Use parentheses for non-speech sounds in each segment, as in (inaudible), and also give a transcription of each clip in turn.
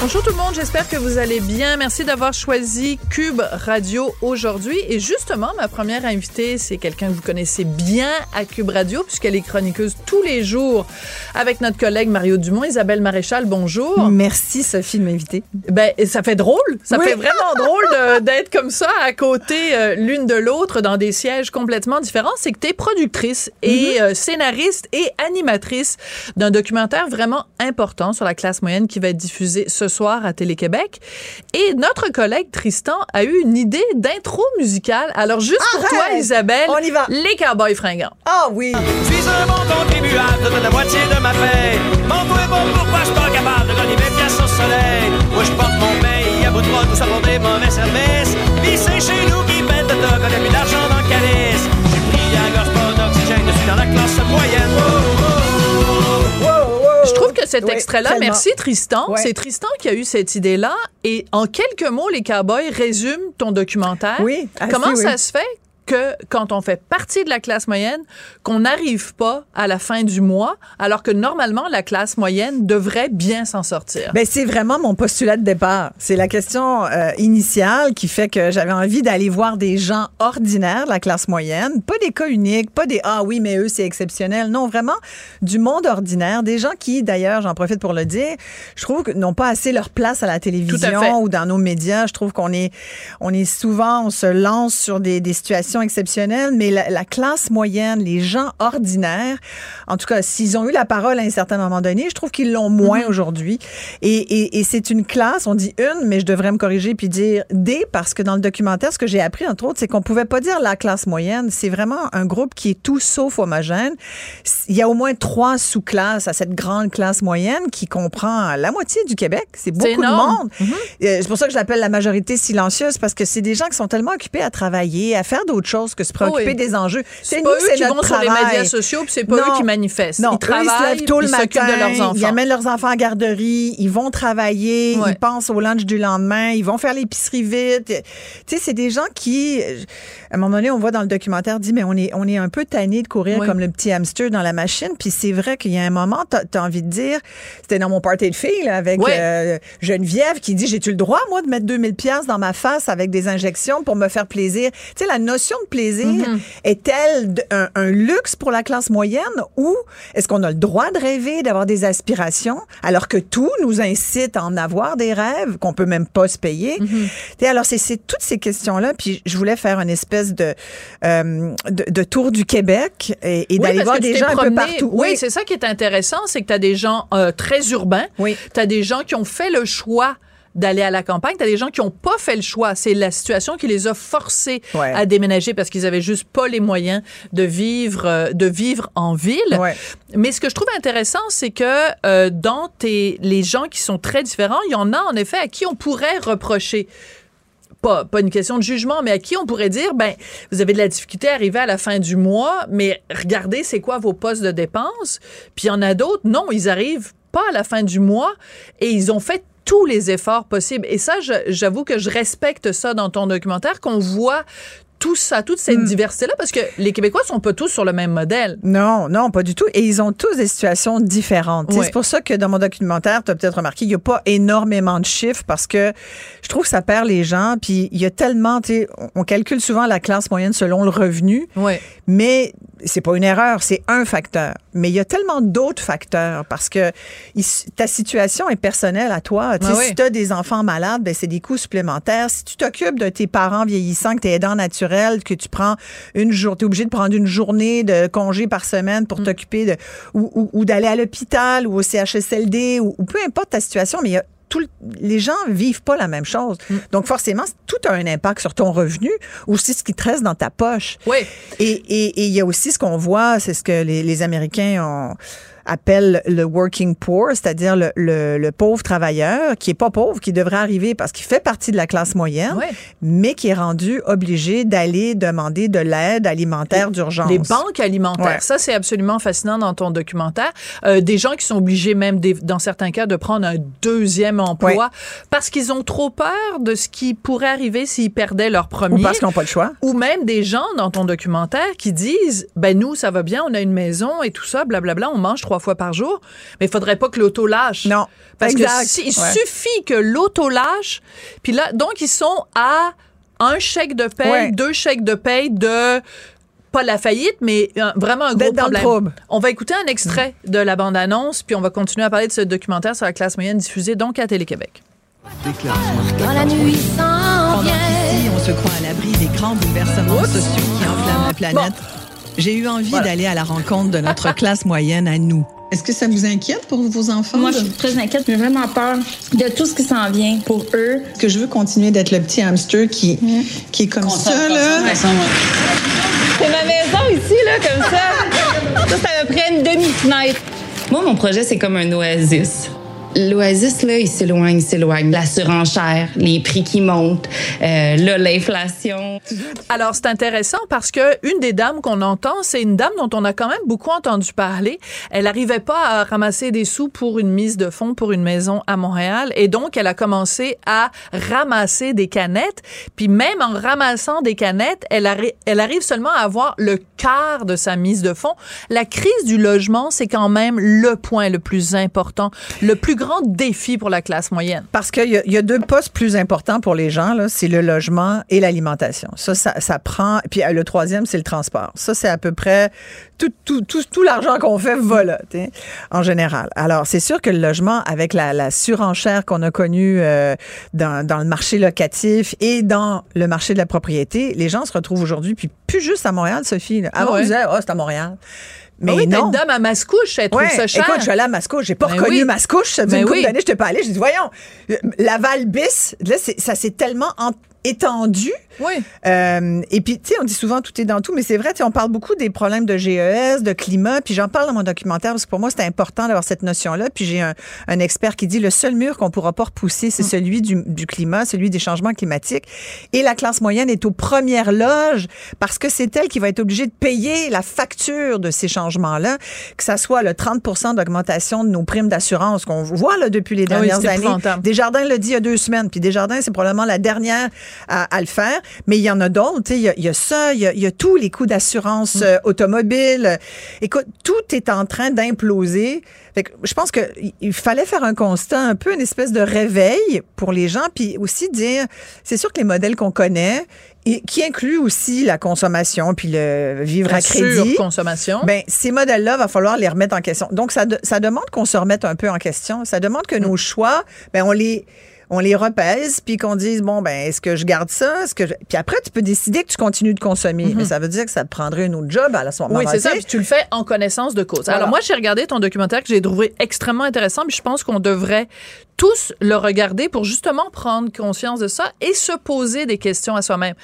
Bonjour tout le monde, j'espère que vous allez bien. Merci d'avoir choisi Cube Radio aujourd'hui. Et justement, ma première invitée, c'est quelqu'un que vous connaissez bien à Cube Radio, puisqu'elle est chroniqueuse tous les jours avec notre collègue Mario Dumont. Isabelle Maréchal, bonjour. Merci Sophie de m'inviter. Ben, ça fait drôle. Ça fait vraiment drôle d'être comme ça à côté euh, l'une de l'autre dans des sièges complètement différents. C'est que tu es productrice et Mm-hmm. euh, scénariste et animatrice d'un documentaire vraiment important sur la classe moyenne qui va être diffusé ce soir à Télé-Québec. Et notre collègue Tristan a eu une idée d'intro musicale. Alors, juste pour Arrête! toi, Isabelle, On y va. les Cowboys fringants. Ah oui. Je suis un bon contribuable, donne la moitié de ma paye. Mon toi bon, pourquoi je suis pas capable de gagner mes pièces au soleil? Moi, je porte mon paye à bout de bras, tout ça pour des mauvais services. Pis c'est chez nous qui pète de toc, on a plus d'argent dans le calice. J'ai pris à la gorge pas d'oxygène, je suis dans la classe moyenne. Je trouve que cet Oui, extrait-là, merci Tristan. C'est Tristan qui a eu cette idée-là. Et en quelques mots, les Cowboys résument ton documentaire. Oui, assez, Comment ça se fait que quand on fait partie de la classe moyenne, qu'on n'arrive pas à la fin du mois, alors que normalement la classe moyenne devrait bien s'en sortir. Ben c'est vraiment mon postulat de départ. C'est la question euh, initiale qui fait que j'avais envie d'aller voir des gens ordinaires de la classe moyenne, pas des cas uniques, pas des ah oui mais eux c'est exceptionnel. Non, vraiment du monde ordinaire, des gens qui d'ailleurs, j'en profite pour le dire, je trouve que n'ont pas assez leur place à la télévision ou dans nos médias. Je trouve qu'on est on est souvent on se lance sur des, des situations exceptionnelles, mais la, la classe moyenne, les gens ordinaires, en tout cas s'ils ont eu la parole à un certain moment donné, je trouve qu'ils l'ont moins aujourd'hui. Et, et, et c'est une classe, on dit une, mais je devrais me corriger puis dire des, parce que dans le documentaire, ce que j'ai appris, entre autres, c'est qu'on pouvait pas dire la classe moyenne. C'est vraiment un groupe qui est tout sauf homogène. Il y a au moins trois sous-classes à cette grande classe moyenne qui comprend la moitié du Québec. C'est beaucoup de monde. Euh, C'est pour ça que je l'appelle la majorité silencieuse, parce que c'est des gens qui sont tellement occupés à travailler, à faire d'autres choses que se préoccuper Oui. des enjeux. C'est nous, eux qui notre vont sur les médias sociaux, puis c'est pas Non. eux qui manifestent. Non, ils eux, travaillent, ils se lèvent tôt le ils s'occupent matin, de leurs enfants. ils amènent leurs enfants en garderie, ils vont travailler, Ouais. ils pensent au lunch du lendemain, ils vont faire l'épicerie vite. Tu sais, c'est des gens qui, à un moment donné, on voit dans le documentaire, dit, mais on est, on est un peu tanné de courir Oui. comme le petit hamster dans la machine. Puis c'est vrai qu'il y a un moment, t'as as envie de dire, c'était dans mon party de filles, là, avec euh, Geneviève qui dit, j'ai-tu le droit, moi, de mettre 2000 pièces dans ma face avec des injections pour me faire plaisir? Tu sais, la notion de plaisir Mm-hmm. est-elle un, un luxe pour la classe moyenne ou est-ce qu'on a le droit de rêver, d'avoir des aspirations, alors que tout nous incite à en avoir des rêves qu'on peut même pas se payer? Mm-hmm. Alors, c'est- c'est toutes ces questions-là. Puis je voulais faire une espèce de, euh, de, de tour du Québec et, et Oui, d'aller voir des gens un peu promené. partout. Oui, c'est ça qui est intéressant, c'est que tu as des gens euh, très urbains, Oui. tu as des gens qui ont fait le choix d'aller à la campagne, tu as des gens qui n'ont pas fait le choix. C'est la situation qui les a forcés Ouais. à déménager parce qu'ils avaient juste pas les moyens de vivre, euh, de vivre en ville. Ouais. Mais ce que je trouve intéressant, c'est que euh, dans tes, les gens qui sont très différents, il y en a en effet à qui on pourrait reprocher pas, pas une question de jugement, mais à qui on pourrait dire, ben, vous avez de la difficulté à arriver à la fin du mois, mais regardez, c'est quoi vos postes de dépenses? Puis il y en a d'autres, non, ils arrivent pas à la fin du mois et ils ont fait tous les efforts possibles. Et ça, j'avoue que je respecte ça dans ton documentaire, qu'on voit tout ça, toute cette diversité-là? Parce que les Québécois sont pas tous sur le même modèle. Non, non, pas du tout. Et ils ont tous des situations différentes. C'est pour ça que dans mon documentaire, tu as peut-être remarqué, il n'y a pas énormément de chiffres parce que je trouve que ça perd les gens. Puis il y a tellement, tu sais, on- calcule souvent la classe moyenne selon le revenu, Oui. mais c'est pas une erreur, c'est un facteur. Mais il y a tellement d'autres facteurs parce que ta situation est personnelle à toi. Ah oui. Si tu as des enfants malades, ben c'est des coûts supplémentaires. Si tu t'occupes de tes parents vieillissants, que tu es aidant naturel, que tu prends une journée, tu es obligé de prendre une journée de congé par semaine Mm. pour t'occuper de ou, ou- ou d'aller à l'hôpital ou au CHSLD ou, ou peu importe ta situation, mais il y a tout le- les gens vivent pas la même chose. Mm. Donc forcément, tout a un impact sur ton revenu ou aussi ce qui te reste dans ta poche. Oui. Et et- et il y a aussi ce qu'on voit, c'est ce que les, les Américains ont appellent le working poor, c'est-à-dire le, le- le pauvre travailleur qui est pas pauvre, qui devrait arriver parce qu'il fait partie de la classe moyenne, mais qui est rendu obligé d'aller demander de l'aide alimentaire d'urgence. Les banques alimentaires, Ouais. ça c'est absolument fascinant dans ton documentaire. Euh, des gens qui sont obligés même des- dans certains cas de prendre un deuxième emploi Ouais. parce qu'ils ont trop peur de ce qui pourrait arriver s'ils perdaient leur ou premier. parce qu'ils n'ont pas le choix. Ou même des gens dans ton documentaire qui disent ben nous ça va bien, on a une maison et tout ça, blablabla, on mange trois fois par jour, mais il faudrait pas que l'auto lâche. Non, parce exact. que si- il Ouais. suffit que l'auto lâche, puis là donc ils sont à un chèque de paye, Ouais. deux chèques de paye de pas la faillite, mais un- vraiment un gros dans problème. On va écouter un extrait de la bande-annonce, puis on va continuer à parler de ce documentaire sur la classe moyenne diffusé donc à Télé-Québec. Quand la nuit s'en Pendant vient. qu'ici, on se croit à l'abri des grands bouleversements sociaux qui enflamment la planète, j'ai eu envie d'aller à la rencontre de notre (laughs) classe moyenne à nous. Est-ce que ça vous inquiète pour vos enfants? Moi, je suis très inquiète. J'ai vraiment peur de tout ce qui s'en vient pour eux. Est-ce que je veux continuer d'être le petit hamster qui, qui est comme ça, là? C'est ma maison ici, là, comme ça. Ça, c'est à peu près une demi-fenêtre. Moi, mon projet, c'est comme un oasis. L'oasis, là, il s'éloigne, il s'éloigne. La surenchère, les prix qui montent, euh, l'inflation. Alors, c'est intéressant parce que une des dames qu'on entend, c'est une dame dont on a quand même beaucoup entendu parler. Elle n'arrivait pas à ramasser des sous pour une mise de fonds pour une maison à Montréal. Et donc, elle a commencé à ramasser des canettes. Puis même en ramassant des canettes, elle arrive seulement à avoir le quart de sa mise de fonds. La crise du logement, c'est quand même le point le plus important, le plus grand défi pour la classe moyenne. Parce qu'il y, a- il y a deux postes plus importants pour les gens, c'est le logement et l'alimentation. Ça, ça, ça prend. Puis euh, le troisième, c'est le transport. Ça, c'est à peu près tout, tout, tout, tout l'argent qu'on fait va là, tu sais, en général. Alors, c'est sûr que le logement, avec la, la surenchère qu'on a connue euh, dans, dans le marché locatif et dans le marché de la propriété, les gens se retrouvent aujourd'hui, puis plus juste à Montréal, Sophie. là. Avant, Ah ouais? on disait, oh, c'est à Montréal. Mais Ah oui, non. dame à Mascouche, elle trouve Ouais, ça cher. écoute, je suis allée à Mascouche, j'ai pas Ben reconnu oui. Mascouche, ça faisait Ben une couple oui. d'années, je n'étais pas allée, j'ai dit voyons, Laval bis, là ça s'est tellement en- étendu. Oui. Euh, et puis, tu sais, on dit souvent tout est dans tout, mais c'est vrai, tu sais, on parle beaucoup des problèmes de GES, de climat, puis j'en parle dans mon documentaire parce que pour moi, c'est important d'avoir cette notion-là. Puis j'ai un, un expert qui dit le seul mur qu'on pourra pas repousser, c'est celui du, du climat, celui des changements climatiques. Et la classe moyenne est aux premières loges parce que c'est elle qui va être obligée de payer la facture de ces changements-là, que ça soit le 30% d'augmentation de nos primes d'assurance qu'on voit là, depuis les Ah oui, dernières années. épouvantable. Desjardins l'a dit il y a deux semaines. Puis Desjardins, c'est probablement la dernière à, à le faire. Mais il y en a d'autres. tu sais, Il y a, y a ça, il y a, y a tous les coûts d'assurance Mm. euh, automobile. Écoute, tout est en train d'imploser. Fait que je pense qu'il il fallait faire un constat, un peu une espèce de réveil pour les gens, puis aussi dire, c'est sûr que les modèles qu'on connaît, et qui incluent aussi la consommation, puis le vivre La à crédit. surconsommation. Ben, ces modèles-là, va falloir les remettre en question. Donc, ça, de- ça demande qu'on se remette un peu en question. Ça demande que nos choix, ben, on les, on les repèse, puis qu'on dise, bon, ben, est-ce que je garde ça? Est-ce que je... Puis après, tu peux décider que tu continues de consommer. Mais ça veut dire que ça te prendrait un autre job à ce moment-là. Oui, c'est ça. Puis tu le fais en connaissance de cause. Voilà. Alors moi, j'ai regardé ton documentaire que j'ai trouvé extrêmement intéressant. Puis je pense qu'on devrait tous le regarder pour justement prendre conscience de ça et se poser des questions à soi-même.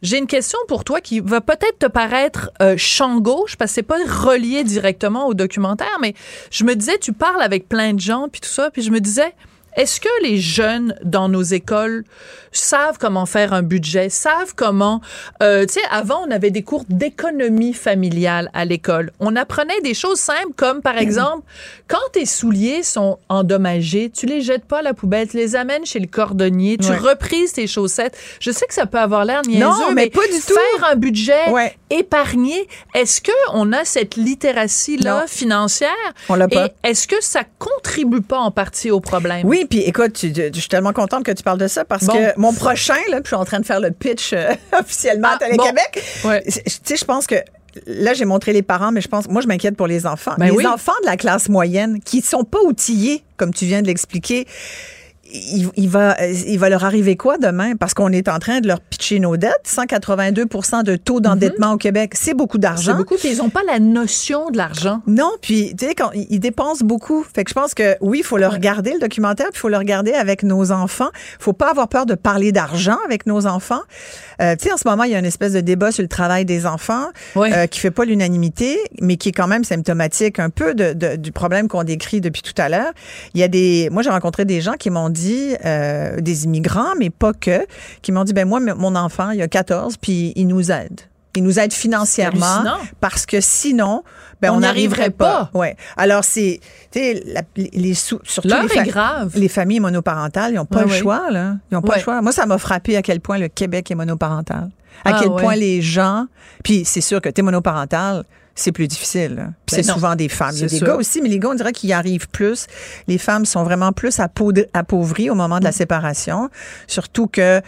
J'ai une question pour toi qui va peut-être te paraître euh, champ gauche parce que c'est pas relié directement au documentaire, mais je me disais, tu parles avec plein de gens puis tout ça, puis je me disais, Est-ce que les jeunes dans nos écoles savent comment faire un budget, savent comment... Euh, tu sais, avant, on avait des cours d'économie familiale à l'école. On apprenait des choses simples comme, par exemple, quand tes souliers sont endommagés, tu les jettes pas à la poubelle, tu les amènes chez le cordonnier, tu Ouais. reprises tes chaussettes. Je sais que ça peut avoir l'air niaiseux, Non, mais pas du tout. faire un budget, Ouais. épargner, est-ce que on a cette littératie-là financière? On l'a pas. Est-ce que ça contribue pas en partie au problème? Oui, puis écoute, tu- tu- je suis tellement contente que tu parles de ça parce Bon. que mon prochain, là, puis je suis en train de faire le pitch euh, (laughs) officiellement Ah, à Télé-Québec. Ouais. Tu sais, je pense que là, j'ai montré les parents, mais je pense, moi, je m'inquiète pour les enfants. Ben les oui. enfants de la classe moyenne qui sont pas outillés, comme tu viens de l'expliquer. Il, il va, il va leur arriver quoi demain? Parce qu'on est en train de leur pitcher nos dettes. 182% de taux d'endettement au Québec, c'est beaucoup C'est d'argent. beaucoup, puis ils n'ont pas la notion de l'argent. Non, puis tu sais quand ils dépensent beaucoup. Fait que je pense que oui, il faut le regarder le documentaire, puis il faut le regarder avec nos enfants. Faut pas avoir peur de parler d'argent avec nos enfants. Euh, tu sais en ce moment, il y a une espèce de débat sur le travail des enfants Ouais. euh, qui fait pas l'unanimité, mais qui est quand même symptomatique un peu de, de- du problème qu'on décrit depuis tout à l'heure. Il y a des moi j'ai rencontré des gens qui m'ont dit euh, des immigrants, mais pas que, qui m'ont dit ben moi mon enfant, il a 14 puis il nous aide. Il nous aide financièrement parce que sinon, ben, On n'arriverait arriverait pas. pas. Ouais. Alors c'est, tu sais, la- les, sous, surtout les, fa- grave. les familles monoparentales, ils n'ont pas Ouais, le choix là. Ils n'ont pas Ouais. le choix. Moi, ça m'a frappé à quel point le Québec est monoparental. À Ah, quel ouais. point les gens, puis c'est sûr que t'es monoparental. C'est plus difficile. Puis Ben c'est souvent des femmes. Il y a des sûr. gars aussi, mais les gars, on dirait qu'ils y arrivent plus. Les femmes sont vraiment plus appauvries au moment Mm. de la séparation. Surtout que euh,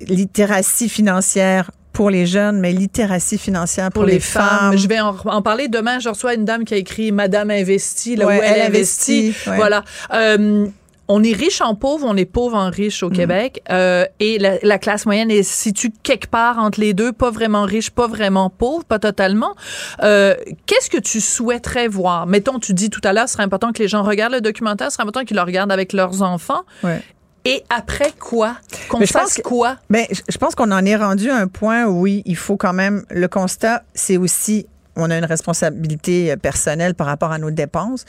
littératie financière pour les jeunes, mais littératie financière pour, Pour les, femmes. femmes. Je vais en, en parler demain. Je reçois une dame qui a écrit Madame investie, là Ouais, où elle, elle investit. investit, ouais. Voilà. Euh, on est riche en pauvre, on est pauvre en riche Mm. au Québec. Euh, et la, la classe moyenne est située quelque part entre les deux, pas vraiment riche, pas vraiment pauvre, pas totalement. Euh, Qu'est-ce que tu souhaiterais voir? Mettons, tu dis tout à l'heure, ce serait important que les gens regardent le documentaire, ce serait important qu'ils le regardent avec leurs enfants. Ouais. Et après quoi? Qu'on Mais fasse que- quoi? Je- je pense qu'on en est rendu à un point où oui, il faut quand même. Le constat, c'est aussi. On a une responsabilité euh, personnelle par rapport à nos dépenses,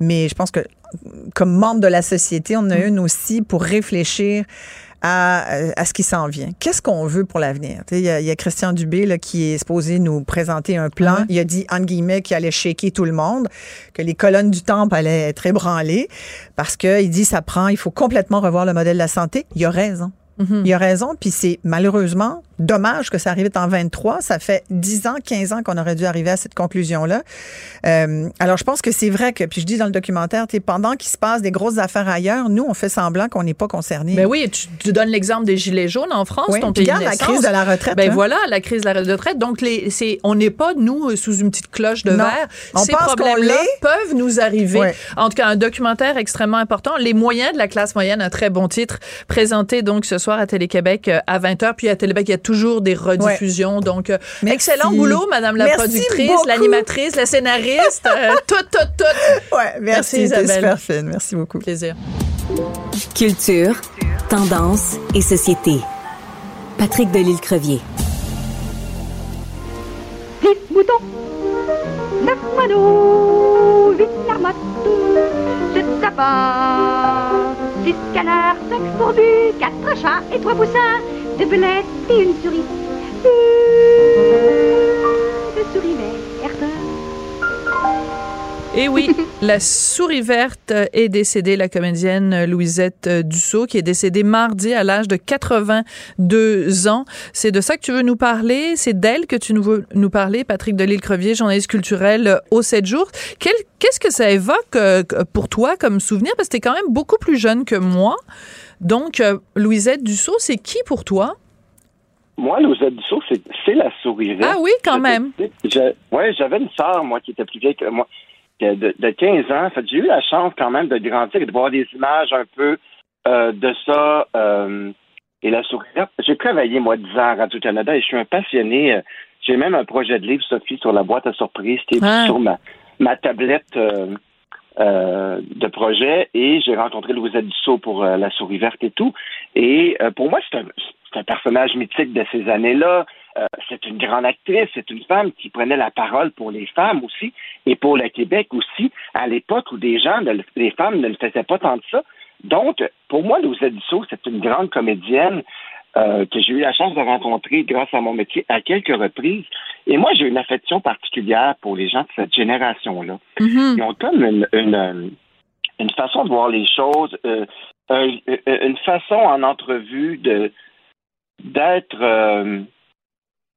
mais je pense que comme membre de la société, on en a une aussi pour réfléchir à, euh, à ce qui s'en vient. Qu'est-ce qu'on veut pour l'avenir? Il y, a- il y a Christian Dubé là, qui est supposé nous présenter un plan. Ouais. Il a dit, entre guillemets, qu'il allait shaker tout le monde, que les colonnes du temple allaient être ébranlées, parce qu'il dit, ça prend, il faut complètement revoir le modèle de la santé. Il a raison. Mhm. Il a raison, puis c'est malheureusement dommage que ça arrive en 23. Ça fait 10 ans, 15 ans qu'on aurait dû arriver à cette conclusion-là. Euh, alors, je pense que c'est vrai que, puis je dis dans le documentaire, pendant qu'il se passe des grosses affaires ailleurs, nous, on fait semblant qu'on n'est pas concernés. Ben oui, tu, tu donnes l'exemple des gilets jaunes en France, Oui, ton pays de regarde la crise de la retraite. Ben là. voilà, la crise de la retraite. Donc, les, c'est, on n'est pas, nous, sous une petite cloche de Non. verre. On Ces problèmes-là peuvent nous arriver. En tout cas, un documentaire extrêmement important. Les moyens de la classe moyenne, un très bon titre, présenté donc ce soir à Télé-Québec euh, à 20h. Puis à Télé-Québec, il y a toujours des rediffusions. Donc, euh, Merci. excellent boulot, Madame la Merci productrice, l'animatrice, la scénariste, euh, (laughs) tout, tout, tout. Ouais, Merci, merci, Isabelle. super fine. Merci beaucoup. Plaisir. Culture, tendance et société. Patrick Delisle-Crevier. Six moutons, neuf moineaux, huit marmottes, sept sapins, six canards, cinq fourbus, quatre chats et trois poussins, deux belettes et une souris. Souris. Et oui, (laughs) la souris verte est décédée, la comédienne Louisette Dussault, qui est décédée mardi à l'âge de 82 ans. C'est de ça que tu veux nous parler? C'est d'elle que tu nous veux nous parler, Patrick Delisle-Crevier, journaliste culturel euh, au 7 jours. Qu'est-ce que ça évoque euh, pour toi comme souvenir? Parce que tu es quand même beaucoup plus jeune que moi. Donc, euh, Louisette Dussault, c'est qui pour toi? Moi, Louisette Dussault, c'est la souris verte. Ah oui, quand même. Ouais, j'avais une sœur, moi, qui était plus vieille que moi, de, de 15 ans. Fait, j'ai eu la chance quand même de grandir et de voir des images un peu euh, de ça. euh, et la souris verte. J'ai travaillé, moi, 10 ans à Radio-Canada et je suis un passionné. euh, J'ai même un projet de livre, Sophie, sur la boîte à surprise qui est Ah. sur ma, ma tablette euh, de projet et j'ai rencontré Louisette Dussault pour La souris verte et tout. Et pour moi, c'est un, c'est un personnage mythique de ces années-là. Euh, c'est une grande actrice, c'est une femme qui prenait la parole pour les femmes aussi et pour le Québec aussi, à l'époque où des gens, ne les femmes ne le faisaient pas tant de ça. Donc, pour moi, Louise Dussault, c'est une grande comédienne euh, que j'ai eu la chance de rencontrer grâce à mon métier à quelques reprises. Et moi, j'ai une affection particulière pour les gens de cette génération-là. Mhm. Ils ont comme une, une, une façon de voir les choses, euh, un- une façon en entrevue de d'être.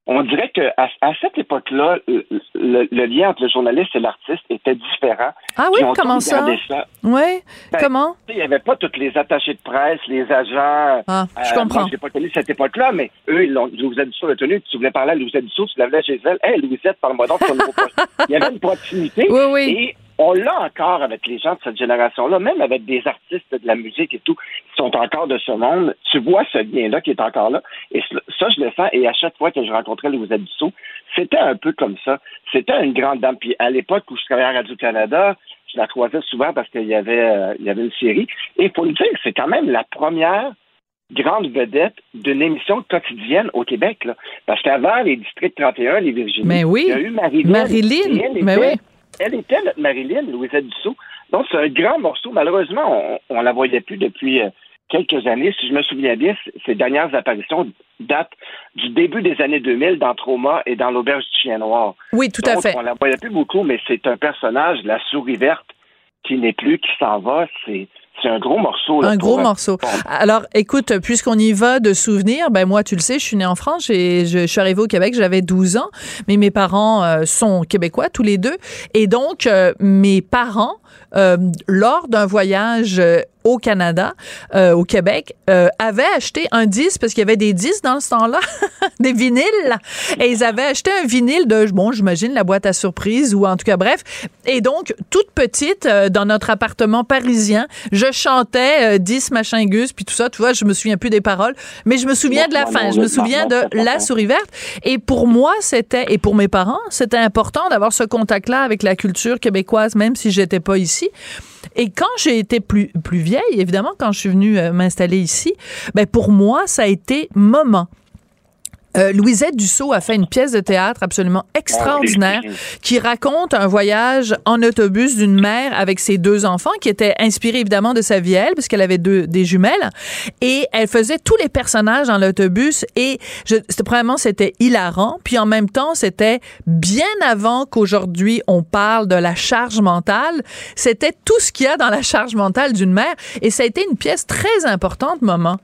On dirait que à, à cette époque-là, le, lien entre le journaliste et l'artiste était différent. Ah oui, comment comme ça? ça. Oui, Ben, comment? Il n'y avait pas tous les attachés de presse, les agents. Ah, je Euh, comprends. Moi, je n'ai pas connu cette époque-là, mais eux, ils l'ont. Louisette Dussault l'a tenu. Tu voulais parler à Louisette Dussault, tu l'avais chez elle. Hé, Louisette, parle-moi donc de ton nouveau projet. (laughs) Il y avait une proximité. Oui, oui. Et on l'a encore avec les gens de cette génération-là, même avec des artistes de la musique et tout, qui sont encore de ce monde. Tu vois ce lien-là qui est encore là. Et ça, je le sens. Et à chaque fois que je rencontrais Louisette Dussault, c'était un peu comme ça. C'était une grande dame. Puis à l'époque où je travaillais à Radio-Canada, je la croisais souvent parce qu'il y avait, euh, il y avait une série. Et il faut le dire, c'est quand même la première grande vedette d'une émission quotidienne au Québec. Là. Parce qu'avant les districts 31, les Virginie, Mais oui. il y a eu Et elle mais oui. Elle était notre Marilyn, Louisette Dussault. Donc, c'est un grand morceau. Malheureusement, on, on la voyait plus depuis euh, quelques années. Si je me souviens bien, ses dernières apparitions datent du début des années 2000 dans Trauma et dans L'Auberge du Chien Noir. Oui, tout à fait. On la voyait plus beaucoup, mais c'est un personnage, la souris verte, qui n'est plus, qui s'en va. C'est c'est un gros morceau. là, Un gros euh, morceau. Alors, écoute, puisqu'on y va de souvenirs, ben moi, tu le sais, je suis née en France, je, je suis arrivée au Québec, j'avais 12 ans, mais mes parents euh, sont québécois, tous les deux. Et donc, euh, mes parents, euh, lors d'un voyage euh, au Canada, euh, au Québec, euh, avaient acheté un disque, parce qu'il y avait des disques dans ce temps-là, (laughs) des vinyles, et ils avaient acheté un vinyle de, bon, j'imagine, la boîte à surprise, ou en tout cas, bref. Et donc, toute petite, euh, dans notre appartement parisien, je chantais euh, 10 machin gus, puis tout ça, tu vois, je me souviens plus des paroles, mais je me souviens de la fin, je me souviens de La souris verte. Et pour moi, c'était, et pour mes parents, c'était important d'avoir ce contact-là avec la culture québécoise, même si j'étais pas ici. Et quand j'ai été plus, plus vieille, évidemment, quand je suis venue euh, m'installer ici, ben pour moi, ça a été moment. Euh, Louisette Dussault a fait une pièce de théâtre absolument extraordinaire qui raconte un voyage en autobus d'une mère avec ses deux enfants qui était inspiré évidemment de sa vie elle parce qu'elle avait deux des jumelles. Et elle faisait tous les personnages dans l'autobus et je, c'était premièrement c'était hilarant puis en même temps c'était bien avant qu'aujourd'hui on parle de la charge mentale. C'était tout ce qu'il y a dans la charge mentale d'une mère et ça a été une pièce très importante moment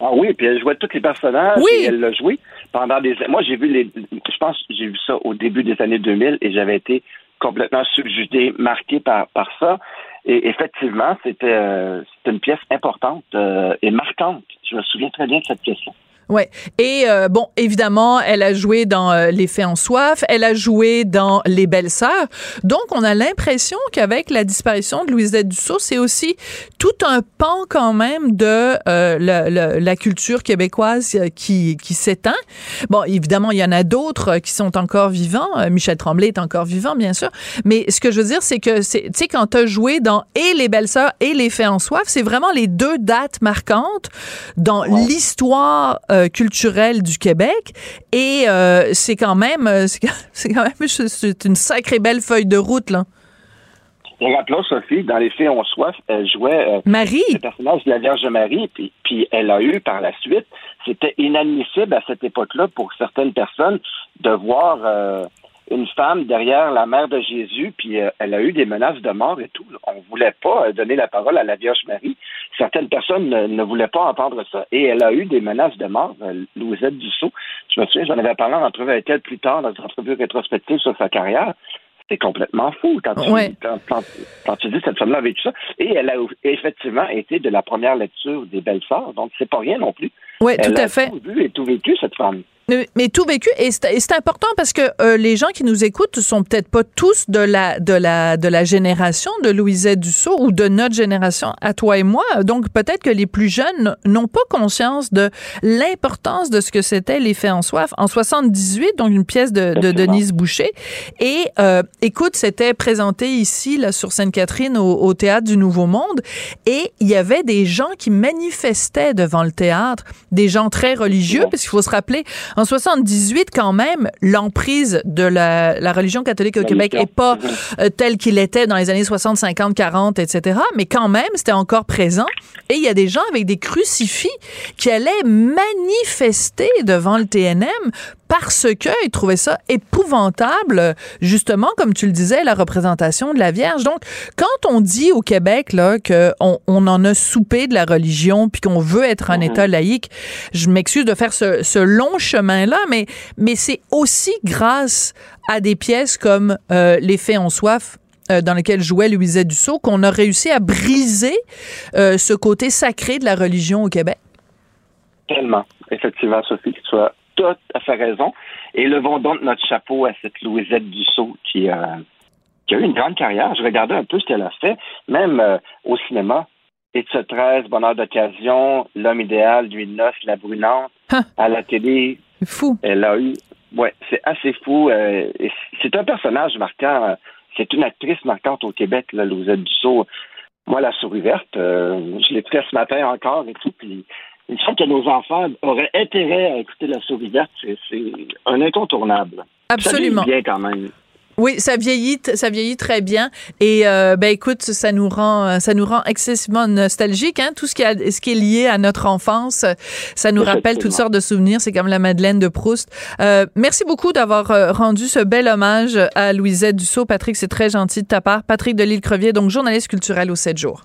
Ah oui, puis elle jouait tous les personnages. Oui. Et elle l'a joué pendant des. Moi, j'ai vu les. Je pense que j'ai vu ça au début des années 2000 et j'avais été complètement subjugué, marqué par, par ça. Et effectivement, c'était euh, une pièce importante euh, et marquante. Je me souviens très bien de cette pièce-là. Ouais. Et euh, bon, évidemment, elle a joué dans euh, Les Faits en soif, elle a joué dans Les Belles Sœurs. Donc, on a l'impression qu'avec la disparition de Louisette Dussault, c'est aussi tout un pan quand même de euh, la, la- la culture québécoise euh, qui, qui s'éteint. Bon, évidemment, il y en a d'autres euh, qui sont encore vivants. Euh, Michel Tremblay est encore vivant, bien sûr. Mais ce que je veux dire, c'est que, tu sais, quand tu as joué dans et Les Belles Sœurs et Les Faits en soif, c'est vraiment les deux dates marquantes dans l'histoire euh, culturelle du Québec. Et euh, c'est quand même, euh, c'est quand même, c'est une sacrée belle feuille de route, là. Et rappelons, Sophie, dans Les Faits ont soif, elle jouait euh, Marie. le personnage de la Vierge Marie, puis, puis elle a eu par la suite, c'était inadmissible à cette époque-là pour certaines personnes de voir euh, une femme derrière la mère de Jésus, puis euh, elle a eu des menaces de mort et tout. On voulait pas euh, donner la parole à la Vierge Marie. Certaines personnes ne, ne voulaient pas entendre ça, et elle a eu des menaces de mort, euh, Louisette Dussault. Je me souviens, j'en avais parlé en entrevue avec elle plus tard dans une entrevue rétrospective sur sa carrière. C'est complètement fou quand tu, Ouais. quand, quand- quand tu dis cette femme-là a vécu ça. Et elle a effectivement été de la première lecture des Belles Sœurs, donc c'est pas rien non plus. Oui, tout Elle à a fait. tout vu et tout vécu, cette femme. Mais, tout vécu et c'est important parce que euh, les gens qui nous écoutent sont peut-être pas tous de la de la de la génération de Louisette Dussault ou de notre génération à toi et moi. Donc peut-être que les plus jeunes n'ont pas conscience de l'importance de ce que c'était les faits en soif. En 78 donc une pièce de, de. Denise Boucher. Et euh, écoute c'était présenté ici là sur Sainte-Catherine au, au théâtre du Nouveau Monde. Et il y avait des gens qui manifestaient devant le théâtre des gens très religieux parce qu'il faut se rappeler En 78, quand même, l'emprise de la, la religion catholique au Québec est pas euh, telle qu'il était dans les années 60, 50, 40, etc. Mais quand même, c'était encore présent. Et il y a des gens avec des crucifix qui allaient manifester devant le TNM parce qu'ils trouvaient ça épouvantable, justement, comme tu le disais, la représentation de la Vierge. Donc, quand on dit au Québec là qu'on on en a soupé de la religion puis qu'on veut être un Mhm. État laïque, je m'excuse de faire ce, ce long chemin-là, mais, mais c'est aussi grâce à des pièces comme euh, Les Faits en soif euh, dans lequel jouait Louisette Dussault, qu'on a réussi à briser euh, ce côté sacré de la religion au Québec. Tellement. Effectivement, Sophie, tu as tout à fait raison. Et levons donc notre chapeau à cette Louisette Dussault qui, euh, qui a eu une grande carrière. Je regardais un peu ce qu'elle a fait, même euh, au cinéma. Et de 13, Bonheur d'occasion, L'homme idéal, de noces, La brunante. À la télé, fou. elle a eu... Ouais, c'est assez fou. euh, c'est un personnage marquant. C'est une actrice marquante au Québec, là, Louisette Dussault. Moi, La souris verte, je l'ai pris ce matin encore et tout. Puis il semble que nos enfants auraient intérêt à écouter La souris verte. C'est un incontournable. Absolument. Ça bien quand même. Oui, ça vieillit, ça vieillit très bien. Et euh, ben écoute, ça nous rend, ça nous rend excessivement nostalgique. Hein? Tout ce qui, a, ce qui est lié à notre enfance, ça nous rappelle toutes sortes de souvenirs. C'est comme la Madeleine de Proust. Euh, merci beaucoup d'avoir euh, rendu ce bel hommage à Louisette Dussault. Patrick, c'est très gentil de ta part. Patrick de Crevier, donc journaliste culturel au 7 jours.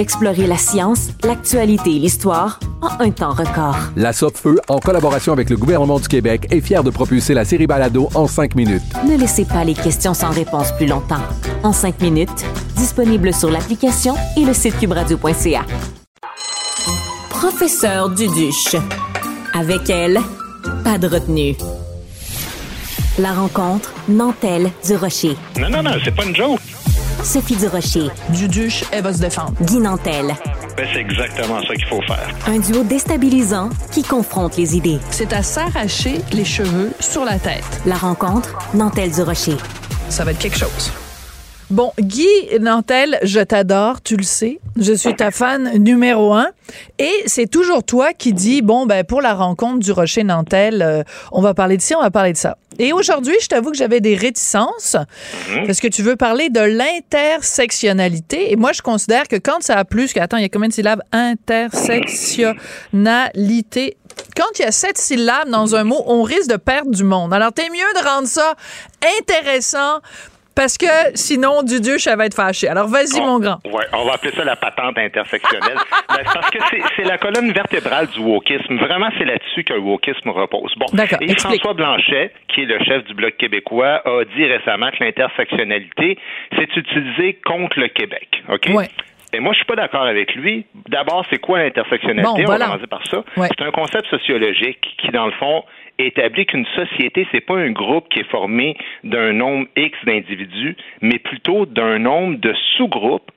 Explorez la science, l'actualité et l'histoire en un temps record. La Feu, en collaboration avec le gouvernement du Québec, est fière de propulser la série Balado en cinq minutes. Ne laissez pas les questions sans réponse plus longtemps. En cinq minutes, disponible sur l'application et le site cubradio.ca. Professeur Duduche. Avec elle, pas de retenue. La rencontre Nantelle du Rocher. Non, non, non, c'est pas une joke. Sophie Durocher. Duduche, elle va se défendre. Guy Nantel. Ben, c'est exactement ça qu'il faut faire. Un duo déstabilisant qui confronte les idées. C'est à s'arracher les cheveux sur la tête. La rencontre Nantel du Rocher. Ça va être quelque chose. Bon, Guy Nantel, je t'adore, tu le sais. Je suis ta fan numéro un. Et c'est toujours toi qui dis, bon, ben, pour la rencontre du Rocher Nantel, euh, on va parler de ci, on va parler de ça. Et aujourd'hui, je t'avoue que j'avais des réticences parce que tu veux parler de l'intersectionnalité. Et moi, je considère que quand ça a plus que, attends, il y a combien de syllabes? Intersectionnalité. Quand il y a sept syllabes dans un mot, on risque de perdre du monde. Alors, t'es mieux de rendre ça intéressant parce que sinon, du Dieu, ça va être fâché. Alors, vas-y, mon grand. Ouais, on va appeler ça la patente intersectionnelle. (laughs) Ben, parce que c'est- la colonne vertébrale du wokisme. Vraiment, c'est là-dessus que le wokisme repose. Bon, D'accord, et explique. François Blanchet, qui est le chef du Bloc québécois, a dit récemment que l'intersectionnalité, c'est utilisé contre le Québec. OK? Ouais. Et moi, je suis pas d'accord avec lui. D'abord, c'est quoi l'intersectionnalité? Bon, On va commencer par ça. Ouais. C'est un concept sociologique qui, dans le fond, établit qu'une société, c'est pas un groupe qui est formé d'un nombre X d'individus, mais plutôt d'un nombre de sous-groupes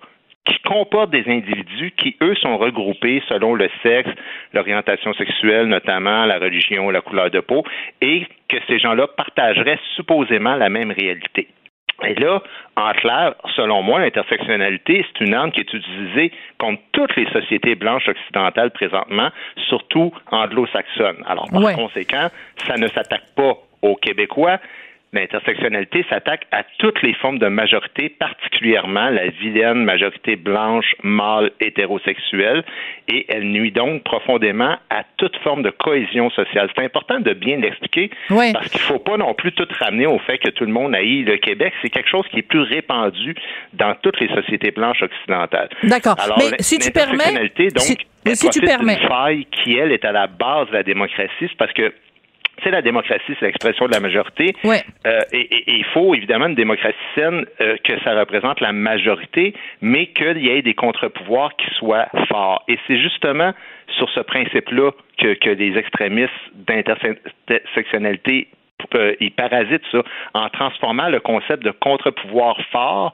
qui comportent des individus qui, eux, sont regroupés selon le sexe, l'orientation sexuelle, notamment la religion, la couleur de peau, et que ces gens-là partageraient supposément la même réalité. Et là, en clair, selon moi, l'intersectionnalité, c'est une arme qui est utilisée contre toutes les sociétés blanches occidentales présentement, surtout anglo-saxonnes. Alors, par Ouais. conséquent, ça ne s'attaque pas aux Québécois. L'intersectionnalité s'attaque à toutes les formes de majorité, particulièrement la vilaine majorité blanche, mâle, hétérosexuelle, et elle nuit donc profondément à toute forme de cohésion sociale. C'est important de bien l'expliquer parce qu'il ne faut pas non plus tout ramener au fait que tout le monde haït le Québec. C'est quelque chose qui est plus répandu dans toutes les sociétés blanches occidentales. D'accord. Mais si tu permets, donc, si, si tu permets, faille qui elle est à la base de la démocratie, c'est parce que c'est la démocratie, c'est l'expression de la majorité. Euh, et, il faut évidemment une démocratie saine euh, que ça représente la majorité, mais qu'il y ait des contre-pouvoirs qui soient forts. Et c'est justement sur ce principe-là que, que les extrémistes d'intersectionnalité euh, ils parasitent ça en transformant le concept de contre-pouvoir fort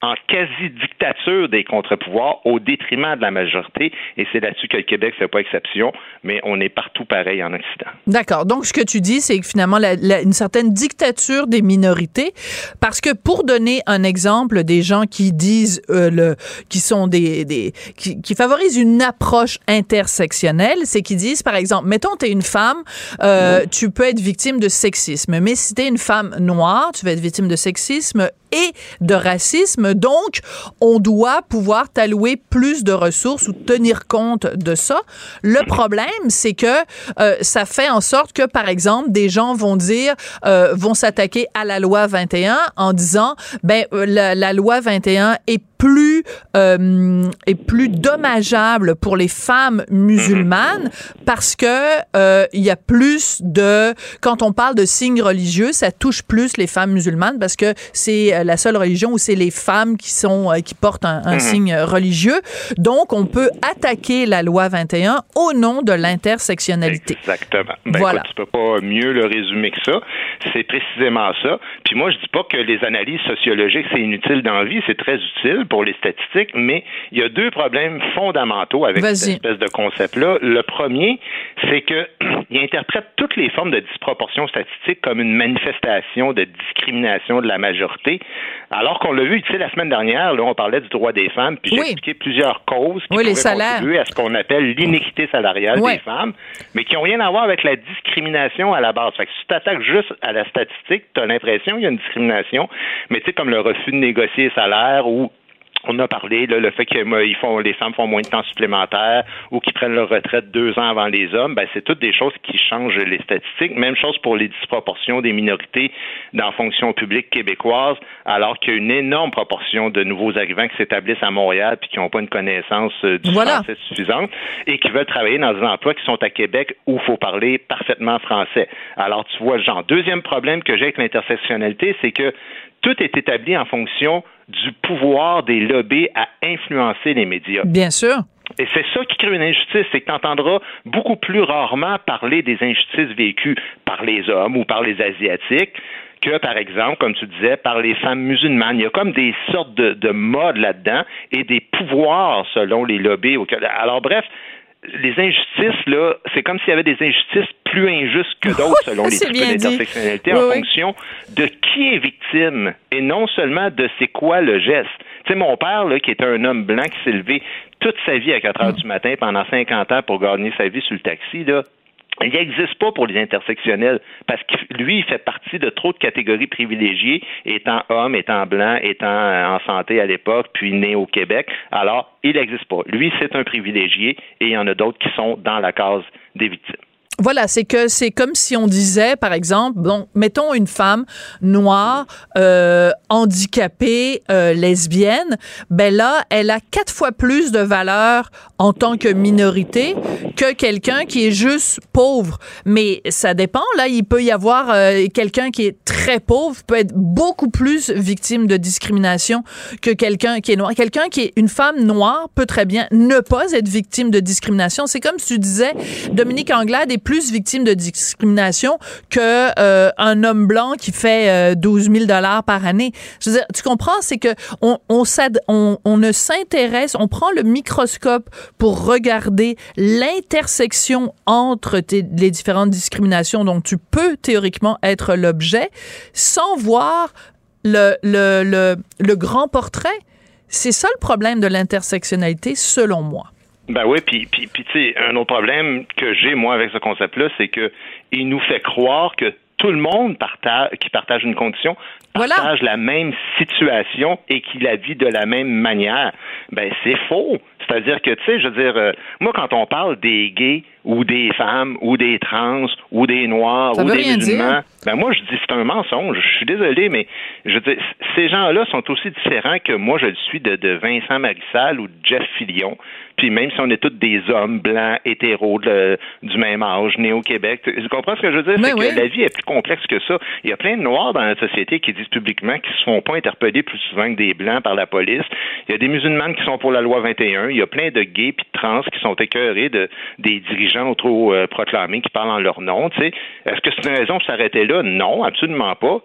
en quasi-dictature des contre-pouvoirs au détriment de la majorité. Et c'est là-dessus que le Québec ne fait pas exception, mais on est partout pareil en Occident. D'accord. Donc, ce que tu dis, c'est que finalement, la, une certaine dictature des minorités, parce que pour donner un exemple des gens qui disent, euh, le, qui sont des, des qui, qui, favorisent une approche intersectionnelle, c'est qu'ils disent, par exemple, mettons, tu es une femme, euh, tu peux être victime de sexisme, mais si tu es une femme noire, tu vas être victime de sexisme et de racisme. Donc, on doit pouvoir t'allouer plus de ressources ou tenir compte de ça. Le problème, c'est que euh, ça fait en sorte que, par exemple, des gens vont dire, euh, vont s'attaquer à la loi 21 en disant, ben, euh, la, la loi 21 est plus euh, est plus dommageable pour les femmes musulmanes parce que euh, il y a plus de quand on parle de signes religieux, ça touche plus les femmes musulmanes parce que c'est euh, la seule religion où c'est les femmes qui sont qui portent un, un mhm. signe religieux. Donc on peut attaquer la loi 21 au nom de l'intersectionnalité. Exactement. Ben, voilà. Écoute, tu peux pas mieux le résumer que ça. C'est précisément ça. Puis moi je dis pas que les analyses sociologiques c'est inutile dans la vie, c'est très utile pour les statistiques, mais il y a deux problèmes fondamentaux avec cette espèce de concept-là. Le premier, c'est qu'il (clears throat) interprète toutes les formes de disproportion statistique comme une manifestation de discrimination de la majorité, alors qu'on l'a vu, tu sais, la semaine dernière, là, on parlait du droit des femmes, puis j'ai expliqué plusieurs causes qui oui, pourraient contribuer à ce qu'on appelle l'iniquité salariale des femmes, mais qui n'ont rien à voir avec la discrimination à la base. Fait que si tu t'attaques juste à la statistique, tu as l'impression qu'il y a une discrimination, mais tu sais, comme le refus de négocier les salaires ou on a parlé le fait que ils font les femmes font moins de temps supplémentaire ou qu'ils prennent leur retraite deux ans avant les hommes, ben c'est toutes des choses qui changent les statistiques. Même chose pour les disproportions des minorités dans la fonction publique québécoise, alors qu'il y a une énorme proportion de nouveaux arrivants qui s'établissent à Montréal puis qui n'ont pas une connaissance euh, du français suffisante et qui veulent travailler dans des emplois qui sont à Québec où il faut parler parfaitement français. Alors tu vois, genre deuxième problème que j'ai avec l'intersectionnalité, c'est que tout est établi en fonction du pouvoir des lobbies à influencer les médias. Bien sûr. Et c'est ça qui crée une injustice, c'est que tu entendras beaucoup plus rarement parler des injustices vécues par les hommes ou par les Asiatiques que, par exemple, comme tu disais, par les femmes musulmanes. Il y a comme des sortes de, de modes là-dedans et des pouvoirs selon les lobbies. Alors, bref, les injustices, là, c'est comme s'il y avait des injustices plus injustes que d'autres (laughs) selon les types d'intersectionnalité en fonction de qui est victime et non seulement de c'est quoi le geste. Tu sais, mon père, là, qui était un homme blanc qui s'est levé toute sa vie à 4 heures mm. du matin pendant 50 ans pour gagner sa vie sur le taxi, là, il n'existe pas pour les intersectionnels parce que lui, il fait partie de trop de catégories privilégiées, étant homme, étant blanc, étant euh, en santé à l'époque, puis né au Québec. Alors, il n'existe pas. Lui, c'est un privilégié et il y en a d'autres qui sont dans la case des victimes. Voilà, c'est que c'est comme si on disait, par exemple, bon, mettons une femme noire, euh, handicapée, euh, lesbienne, ben là, elle a quatre fois plus de valeur en tant que minorité que quelqu'un qui est juste pauvre. Mais ça dépend. Là, il peut y avoir euh, quelqu'un qui est très pauvre peut être beaucoup plus victime de discrimination que quelqu'un qui est noir. Quelqu'un qui est une femme noire peut très bien ne pas être victime de discrimination. C'est comme si tu disais Dominique Anglade est plus victime de discrimination que euh, un homme blanc qui fait 12 euh, 000 dollars par année. Je veux dire, tu comprends, c'est que on, on, on, on ne s'intéresse, on prend le microscope pour regarder l'intersection entre les différentes discriminations dont tu peux théoriquement être l'objet, sans voir le, le, le, le grand portrait. C'est ça le problème de l'intersectionnalité, selon moi. Ben oui, puis, puis, puis tu sais, un autre problème que j'ai, moi, avec ce concept-là, c'est que il nous fait croire que tout le monde partage, qui partage une condition partage la même situation et qui la vit de la même manière. Ben c'est faux. C'est-à-dire que, tu sais, je veux dire, euh, moi, quand on parle des gays ou des femmes ou des trans ou des noirs ou des musulmans, ben moi, je dis c'est un mensonge. Je suis désolé, mais je veux dire, ces gens-là sont aussi différents que moi, je le suis de, de Vincent Marissal ou de Jeff Fillion. Puis même si on est tous des hommes blancs, hétéros du même âge, né au Québec, tu comprends ce que je veux dire? C'est que la vie est plus complexe que ça. Il y a plein de noirs dans la société qui disent publiquement qu'ils se font pas interpeller plus souvent que des blancs par la police. Il y a des musulmanes qui sont pour la loi 21. Il y a plein de gays puis de trans qui sont écœurés de des dirigeants trop euh, proclamés qui parlent en leur nom. Est-ce que c'est une raison pour s'arrêter là? Non, absolument pas.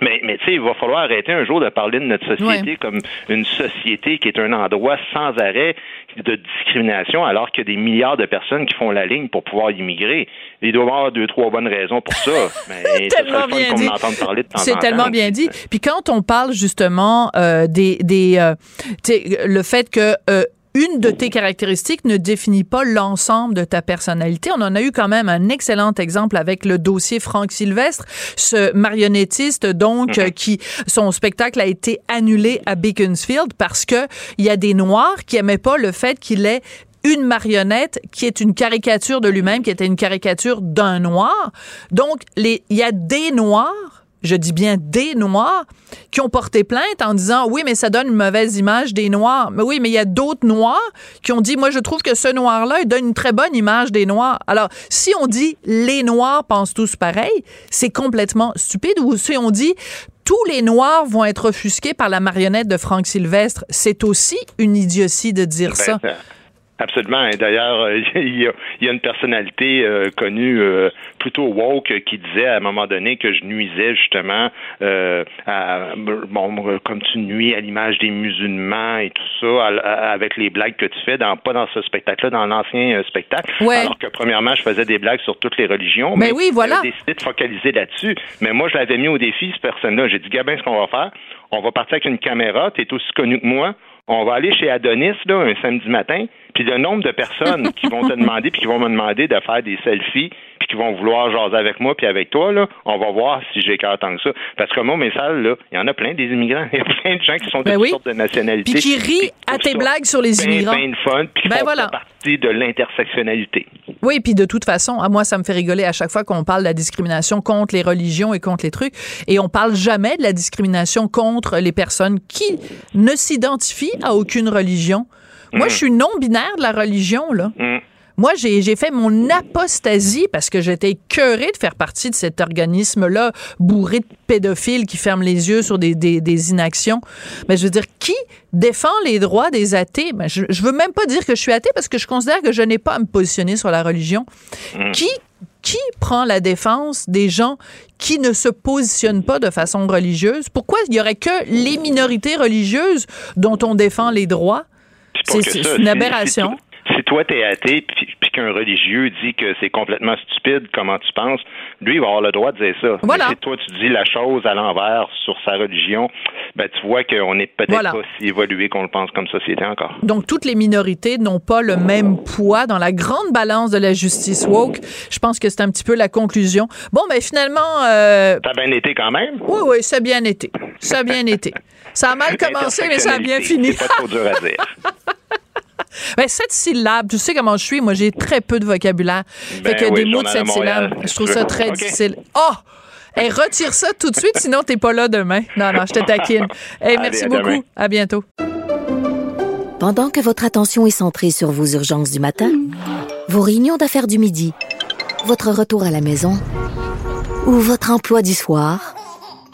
Mais, mais tu sais, il va falloir arrêter un jour de parler de notre société comme une société qui est un endroit sans arrêt de discrimination, alors qu'il y a des milliards de personnes qui font la ligne pour pouvoir immigrer. Il doit y avoir deux, trois bonnes raisons pour ça. (laughs) Mais tellement bien dit. C'est tellement bien dit. Puis quand on parle justement euh, des, des euh, le fait que euh, une de tes caractéristiques ne définit pas l'ensemble de ta personnalité. On en a eu quand même un excellent exemple avec le dossier Franck Sylvestre, ce marionnettiste donc mhm. qui son spectacle a été annulé à Beaconsfield parce que il y a des noirs qui aimaient pas le fait qu'il ait une marionnette qui est une caricature de lui-même, qui était une caricature d'un noir. Donc, il y a des noirs je dis bien des Noirs, qui ont porté plainte en disant oui, mais ça donne une mauvaise image des Noirs. Mais oui, mais il y a d'autres Noirs qui ont dit moi, je trouve que ce Noir-là, il donne une très bonne image des Noirs. Alors, si on dit les Noirs pensent tous pareil, c'est complètement stupide. Ou si on dit tous les Noirs vont être offusqués par la marionnette de Franck Sylvestre, c'est aussi une idiotie de dire ben, ça. Absolument. Et d'ailleurs, euh, (laughs) il, y a, une personnalité euh, connue euh, plutôt woke qui disait à un moment donné que je nuisais justement à bon, comme tu nuis à l'image des musulmans et tout ça avec les blagues que tu fais dans pas dans ce spectacle-là, dans l'ancien spectacle. Alors que premièrement, je faisais des blagues sur toutes les religions. Mais, oui, voilà. J'ai décidé de focaliser là-dessus. Mais moi, je l'avais mis au défi, cette personne-là. J'ai dit, Gabin, ce qu'on va faire, on va partir avec une caméra. Tu es aussi connu que moi on va aller chez Adonis là, un samedi matin, puis le nombre de personnes qui vont te (laughs) demander, puis qui vont me demander de faire des selfies, puis qui vont vouloir jaser avec moi, puis avec toi, là, on va voir si j'ai qu'à tant que ça. Parce que moi, mes salles, là, il y en a plein des immigrants. (laughs) Il y a plein de gens qui sont de ben toutes sortes de nationalités. Puis qui rient à tes blagues sur les immigrants. Fun, puis qui ben font voilà. partie de l'intersectionnalité. Oui, puis de toute façon, à moi, ça me fait rigoler à chaque fois qu'on parle de la discrimination contre les religions et contre les trucs. Et on parle jamais de la discrimination contre les personnes qui ne s'identifient à aucune religion. Moi, mm. je suis non-binaire de la religion, là. Mm. Moi, j'ai fait mon apostasie parce que j'étais écœurée de faire partie de cet organisme-là, bourré de pédophiles qui ferment les yeux sur des, des, inactions. Mais je veux dire, qui défend les droits des athées? Ben, je, je veux même pas dire que je suis athée parce que je considère que je n'ai pas à me positionner sur la religion. Mm. Qui qui prend la défense des gens qui ne se positionnent pas de façon religieuse? Pourquoi il y aurait que les minorités religieuses dont on défend les droits? C'est une aberration si toi t'es athée puis, qu'un religieux dit que c'est complètement stupide, comment tu penses, lui il va avoir le droit de dire ça. Voilà. si toi tu dis la chose à l'envers sur sa religion, ben tu vois qu'on n'est peut-être pas si évolué qu'on le pense comme société encore. Donc toutes les minorités n'ont pas le même poids dans la grande balance de la justice woke. Je pense que c'est un petit peu la conclusion. Bon, ben finalement. Euh... Ça a bien été quand même? Oui, oui, ça a bien été. Ça a bien été. Ça a mal (laughs) commencé, mais ça a bien fini. C'est pas trop dur à dire. (laughs) (laughs) Ben, sept syllabes, tu sais comment je suis. Moi, j'ai très peu de vocabulaire. fait que des mots de sept syllabes, je trouve ça très difficile. Oh! Hey, retire ça tout de suite, sinon t'es pas là demain. Non, non, je te taquine. Hey, merci beaucoup. À bientôt. Pendant que votre attention est centrée sur vos urgences du matin, vos réunions d'affaires du midi, votre retour à la maison ou votre emploi du soir,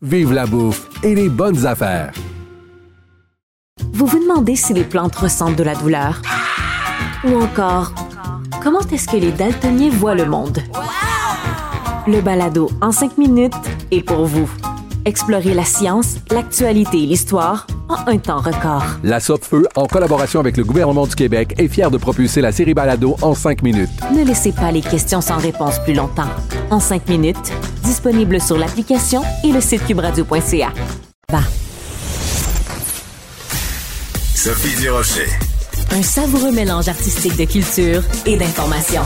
Vive la bouffe et les bonnes affaires. Vous vous demandez si les plantes ressentent de la douleur? Ou encore, comment est-ce que les daltoniens voient le monde? Le balado en cinq minutes est pour vous. Explorez la science, l'actualité et l'histoire en un temps record. La Feu, en collaboration avec le gouvernement du Québec, est fière de propulser la série Balado en cinq minutes. Ne laissez pas les questions sans réponse plus longtemps. En cinq minutes, disponible sur l'application et le site cubradio.ca. Va. Sophie Durocher. Un savoureux mélange artistique de culture et d'information.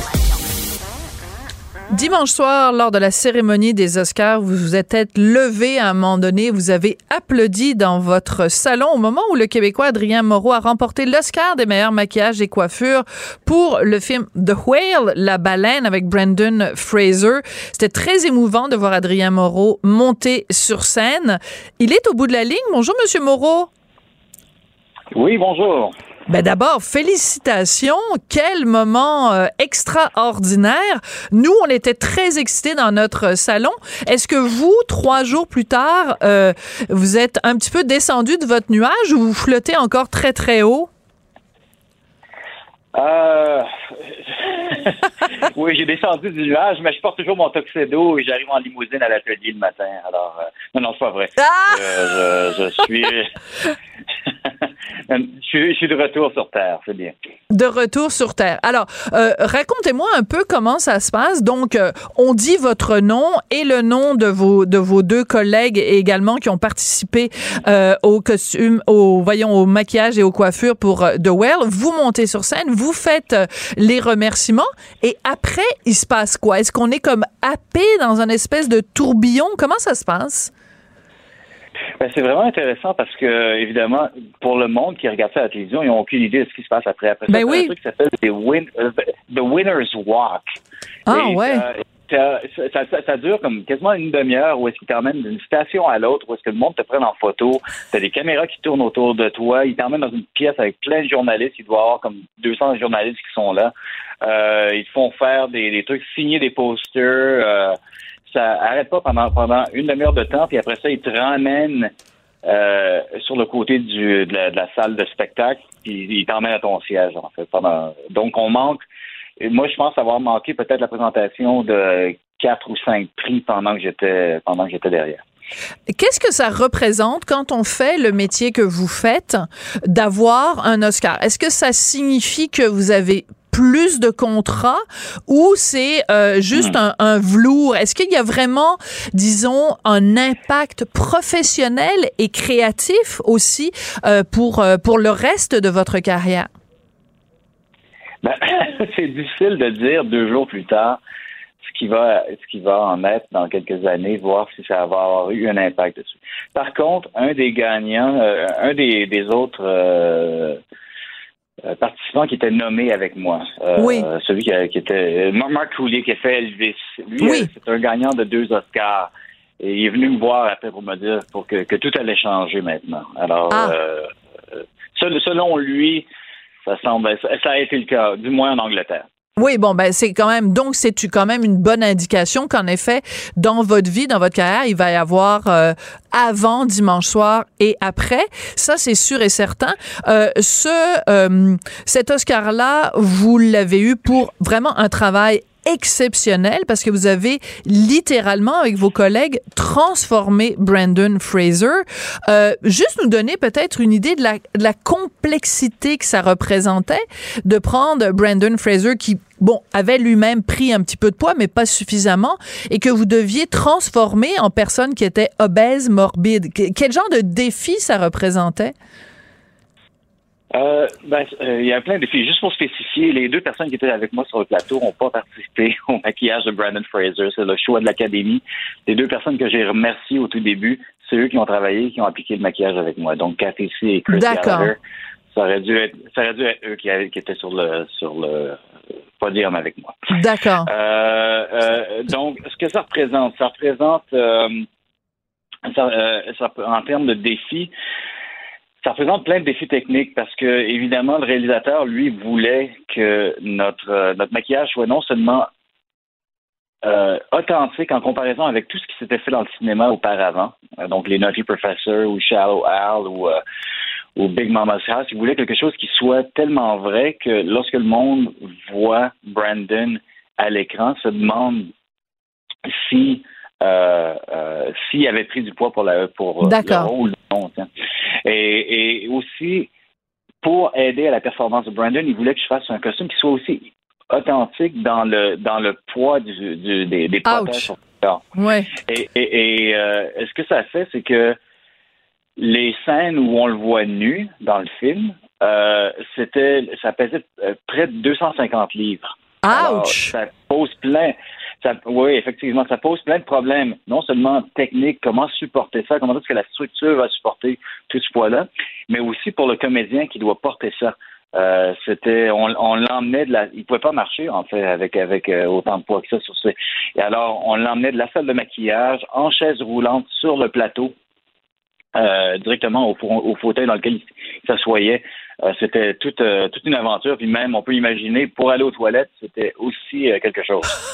Dimanche soir, lors de la cérémonie des Oscars, vous vous êtes levé à un moment donné, vous avez applaudi dans votre salon au moment où le Québécois Adrien Moreau a remporté l'Oscar des meilleurs maquillages et coiffures pour le film The Whale, La baleine avec Brendan Fraser. C'était très émouvant de voir Adrien Moreau monter sur scène. Il est au bout de la ligne. Bonjour, Monsieur Moreau. Oui, bonjour. Ben d'abord, félicitations. Quel moment euh, extraordinaire. Nous, on était très excités dans notre salon. Est-ce que vous, trois jours plus tard, euh, vous êtes un petit peu descendu de votre nuage ou vous flottez encore très, très haut? Euh... (laughs) oui, j'ai descendu du nuage, mais je porte toujours mon tuxedo et j'arrive en limousine à l'atelier le matin. Alors, euh, non, non, c'est pas vrai. Ah! je, je, suis, (laughs) (laughs) je, suis, de retour sur Terre, c'est bien. De retour sur Terre. Alors, euh, racontez-moi un peu comment ça se passe. Donc, euh, on dit votre nom et le nom de vos de vos deux collègues également qui ont participé euh, au costume, au voyons, au maquillage et aux coiffures pour The Well. Vous montez sur scène, vous faites les remerciements et après, il se passe quoi? Est-ce qu'on est comme happé dans un espèce de tourbillon? Comment ça se passe? Ben, c'est vraiment intéressant parce que, évidemment, pour le monde qui regarde ça à la télévision, ils n'ont aucune idée de ce qui se passe après. Après ben ça, oui. un truc qui s'appelle euh, The Winner's Walk. Ah, ouais. Ça, ça, ça, ça, dure comme quasiment une demi-heure où est-ce qu'ils t'emmènent d'une station à l'autre, où est-ce que le monde te prenne en photo. T'as des caméras qui tournent autour de toi. Ils t'emmènent dans une pièce avec plein de journalistes. Il doit y avoir comme 200 journalistes qui sont là. Euh, ils te font faire des, des trucs, signer des posters. Euh, ça arrête pas pendant une demi-heure de temps, puis après ça, ils te ramènent euh, sur le côté de, la, salle de spectacle, puis ils t'emmènent à ton siège, en fait. Donc, on manque. Moi, je pense avoir manqué peut-être la présentation de quatre ou cinq prix pendant que j'étais derrière. Qu'est-ce que ça représente quand on fait le métier que vous faites d'avoir un Oscar? Est-ce que ça signifie que vous avez plus de contrats ou c'est euh, juste hmm. un, un, velours? Est-ce qu'il y a vraiment, disons, un impact professionnel et créatif aussi euh, pour, euh, pour le reste de votre carrière? Ben, (laughs) c'est difficile de dire deux jours plus tard ce qui va ce qui va en être dans quelques années, voir si ça va avoir eu un impact dessus. Par contre, un des gagnants, un des, des autres euh, participant qui était nommé avec moi. Euh, oui. Celui qui, était euh, Marc Coulier qui a fait Elvis. Lui, oui. c'est un gagnant de deux Oscars. Et il est venu me voir après pour me dire pour que, que tout allait changer maintenant. Alors, ah. selon lui, ça semble, ça a été le cas, du moins en Angleterre. Oui, bon, ben c'est quand même donc c'est quand même une bonne indication qu'en effet dans votre vie, dans votre carrière, il va y avoir euh, avant dimanche soir et après? Ça c'est sûr et certain. Euh, ce euh, cet Oscar là, vous l'avez eu pour vraiment un travail exceptionnel parce que vous avez littéralement avec vos collègues transformé Brandon Fraser. Euh, juste nous donner peut-être une idée de la, de la complexité que ça représentait de prendre Brandon Fraser qui bon, avait lui-même pris un petit peu de poids, mais pas suffisamment, et que vous deviez transformer en personne qui était obèse, morbide. Quel genre de défi ça représentait? Euh, ben, euh, il y a plein de filles. Juste pour spécifier, les deux personnes qui étaient avec moi sur le plateau n'ont pas participé (laughs) au maquillage de Brandon Fraser. C'est le choix de l'académie. Les deux personnes que j'ai remerciées au tout début, c'est eux qui ont travaillé, qui ont appliqué le maquillage avec moi. Donc, Cathy C et Chris Gallagher. Ça aurait dû être, ça aurait dû être eux qui, qui étaient sur le, sur le podium avec moi. D'accord. Euh, euh, donc, ce que ça représente, ça représente, euh, ça, ça, en termes de défis, ça représente plein de défis techniques parce que, évidemment, le réalisateur, lui, voulait que notre, euh, notre maquillage soit non seulement euh, authentique en comparaison avec tout ce qui s'était fait dans le cinéma auparavant, euh, donc les Naughty Professor ou Shallow Al ou, ou Big Mama's House. Il voulait quelque chose qui soit tellement vrai que lorsque le monde voit Brandon à l'écran, se demande si euh, euh, s'il avait pris du poids pour, la, pour euh, le rôle tiens. Et, et aussi, pour aider à la performance de Brandon, il voulait que je fasse un costume qui soit aussi authentique dans le dans le poids du, du- des, des poitrages sur le corps. Ouais. Et, et, et, euh, ce que ça fait, c'est que les scènes où on le voit nu dans le film, euh, c'était, ça pesait près de 250 livres. Alors, Ouch! ça pose plein. Oui, effectivement, ça pose plein de problèmes, non seulement techniques, comment supporter ça, comment est-ce que la structure va supporter tout ce poids-là, mais aussi pour le comédien qui doit porter ça. Euh, c'était, on, l'emmenait de la, il pouvait pas marcher en fait avec avec euh, autant de poids que ça sur ses. Et alors, on l'emmenait de la salle de maquillage en chaise roulante sur le plateau, euh, directement au, au fauteuil dans lequel il s'assoyait. Euh, c'était toute euh, toute une aventure. Puis même, on peut imaginer pour aller aux toilettes, c'était aussi euh, quelque chose. (laughs)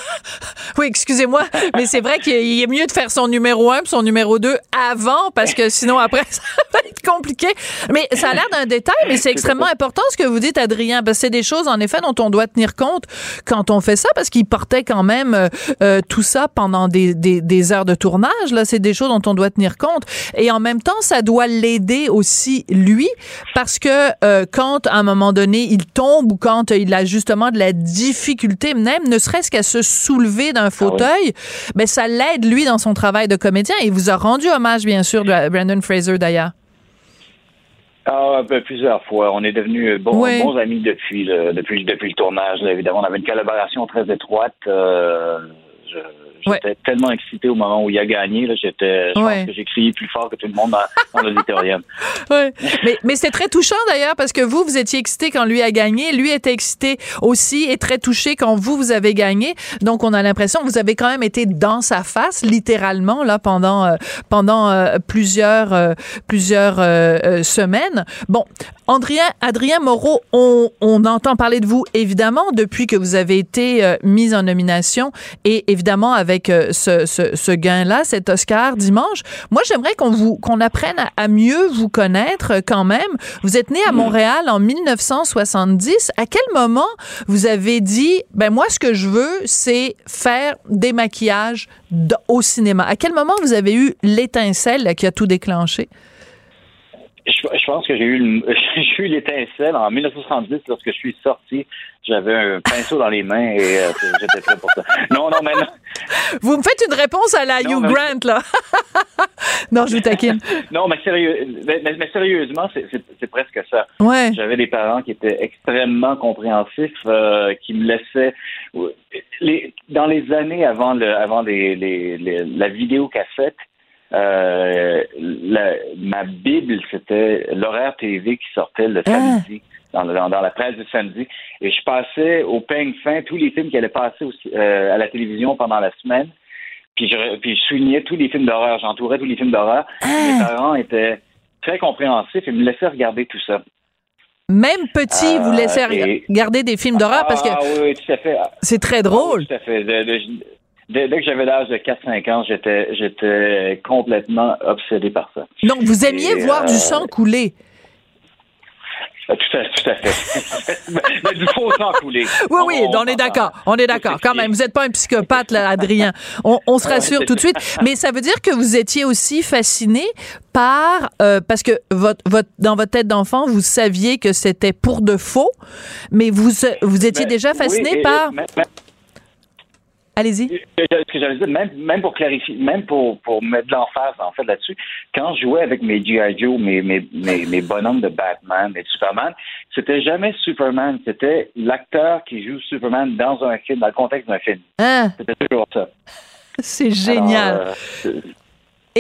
Oui, excusez-moi, mais c'est vrai qu'il est mieux de faire son numéro 1 puis son numéro 2 avant parce que sinon après (laughs) ça va être compliqué. Mais ça a l'air d'un détail, mais c'est extrêmement important ce que vous dites Adrien parce que c'est des choses en effet dont on doit tenir compte quand on fait ça parce qu'il portait quand même euh, euh, tout ça pendant des, des, des heures de tournage. Là, c'est des choses dont on doit tenir compte. Et en même temps ça doit l'aider aussi lui parce que euh, quand à un moment donné il tombe ou quand il a justement de la difficulté même ne serait-ce qu'à se soulever d'un fauteuil, ben ça l'aide lui dans son travail de comédien. Il vous a rendu hommage bien sûr de Brandon Fraser d'ailleurs. Ah, plusieurs fois. On est devenus bons, Oui. bons amis depuis le, depuis, depuis le tournage. là. évidemment, on avait une collaboration très étroite. Euh, je- J'étais tellement excité au moment où il a gagné. là. J'étais, je Ouais. pense que j'ai crié plus fort que tout le monde dans, dans l'auditorium. (laughs) Ouais. Mais, mais c'est très touchant d'ailleurs parce que vous, vous étiez excité quand lui a gagné. Lui était excité aussi et très touché quand vous, vous avez gagné. Donc, on a l'impression que vous avez quand même été dans sa face, littéralement, là, pendant, euh, pendant euh, plusieurs, euh, plusieurs semaines. Bon, Adrien, Adrien Moreau, on, on entend parler de vous, évidemment, depuis que vous avez été mis en nomination et évidemment avec euh, ce, ce, ce gain-là, cet Oscar dimanche. Moi, j'aimerais qu'on vous qu'on apprenne à, mieux vous connaître euh, quand même. Vous êtes né à Montréal en 1970. À quel moment vous avez dit, ben moi, ce que je veux, c'est faire des maquillages au cinéma? À quel moment vous avez eu l'étincelle là, qui a tout déclenché? Je, je pense que j'ai eu, (laughs) j'ai eu l'étincelle en 1970 lorsque je suis sorti. J'avais un pinceau dans les mains et euh, j'étais prêt pour ça. Non, non, mais non. Vous me faites une réponse à la Hugh mais- Grant, là. (laughs) non, je vous taquine. (laughs) Non, mais, sérieux, mais, mais- mais sérieusement, c'est- c'est c'est presque ça. Ouais. J'avais des parents qui étaient extrêmement compréhensifs, euh, qui me laissaient. Les, dans les années avant, le, avant les, les, les- la vidéocassette, euh, la- ma Bible, c'était l'horaire TV qui sortait le samedi. Dans, le- dans, dans la presse du samedi. Et je passais au peigne fin tous les films qui allaient passer euh, à la télévision pendant la semaine. Puis je, puis je soulignais tous les films d'horreur, j'entourais tous les films d'horreur. Mes parents étaient très compréhensifs et me laissaient regarder tout ça. Même petit, Euh, vous laissez et- regarder des films d'horreur parce que Ah oui, c'est très drôle. Tout à fait. De- dès, dès que j'avais l'âge de 4-5 ans, j'étais, j'étais complètement obsédé par ça. Donc, vous aimiez Et, voir euh, du sang couler. Euh, Tout à, tout à fait. (laughs) Mais du faux sang coulé. Oui, oui, on est d'accord. On est d'accord. Quand même, vous n'êtes pas un psychopathe, là, Adrien. On, on se rassure tout de suite. Mais ça veut dire que vous étiez aussi fasciné par, euh, parce que votre, votre, dans votre tête d'enfant, vous saviez que c'était pour de faux, mais vous, vous étiez Ben, déjà fasciné et par. Allez-y. Ce que j'allais dire, même, même pour clarifier, même pour, pour mettre de l'emphase en fait là-dessus, quand je jouais avec mes G.I. Joe, mes, mes, mes, mes bonhommes de Batman et de Superman, c'était jamais Superman, c'était l'acteur qui joue Superman dans un film, dans le contexte d'un film. Hein? C'était toujours ça. C'est génial. Alors, euh,